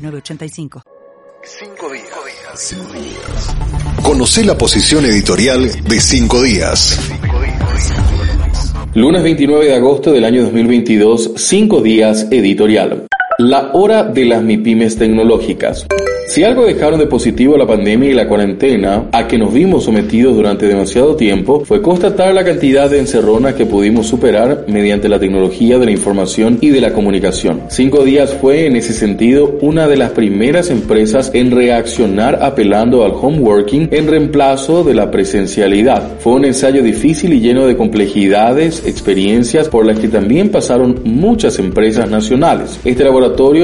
985. Cinco días. Conoce la posición editorial de Cinco días. Lunes 29 de agosto del año 2022, Cinco días editorial. La hora de las MIPIMES tecnológicas. Si algo dejaron de positivo la pandemia y la cuarentena a que nos vimos sometidos durante demasiado tiempo fue constatar la cantidad de encerronas que pudimos superar mediante la tecnología de la información y de la comunicación. Cinco días fue en ese sentido una de las primeras empresas en reaccionar apelando al home working en reemplazo de la presencialidad. Fue un ensayo difícil y lleno de complejidades, experiencias por las que también pasaron muchas empresas nacionales. Este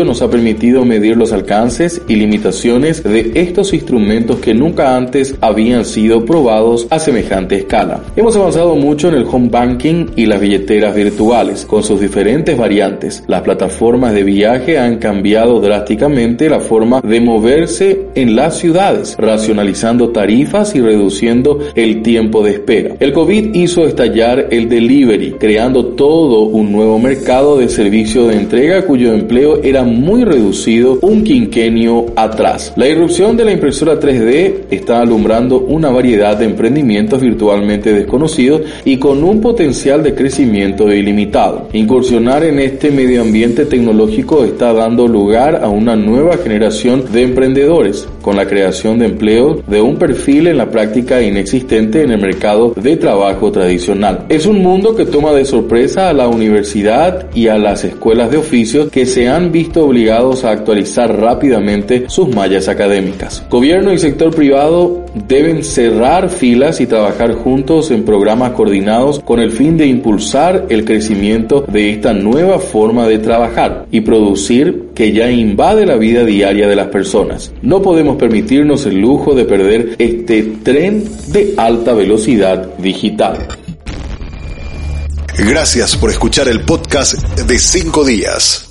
nos ha permitido medir los alcances y limitaciones de estos instrumentos que nunca antes habían sido probados a semejante escala. Hemos avanzado mucho en el home banking y las billeteras virtuales, con sus diferentes variantes. Las plataformas de viaje han cambiado drásticamente la forma de moverse en las ciudades, racionalizando tarifas y reduciendo el tiempo de espera. El COVID hizo estallar el delivery, creando todo un nuevo mercado de servicio de entrega cuyo empleo era muy reducido un quinquenio atrás. La irrupción de la impresora 3D está alumbrando una variedad de emprendimientos virtualmente desconocidos y con un potencial de crecimiento ilimitado. Incursionar en este medio ambiente tecnológico está dando lugar a una nueva generación de emprendedores, con la creación de empleo de un perfil en la práctica inexistente en el mercado de trabajo tradicional. Es un mundo que toma de sorpresa a la universidad y a las escuelas de oficios que se han visto obligados a actualizar rápidamente sus mallas académicas. Gobierno y sector privado deben cerrar filas y trabajar juntos en programas coordinados con el fin de impulsar el crecimiento de esta nueva forma de trabajar y producir que ya invade la vida diaria de las personas. No podemos permitirnos el lujo de perder este tren de alta velocidad digital. Gracias por escuchar el podcast de 5 días.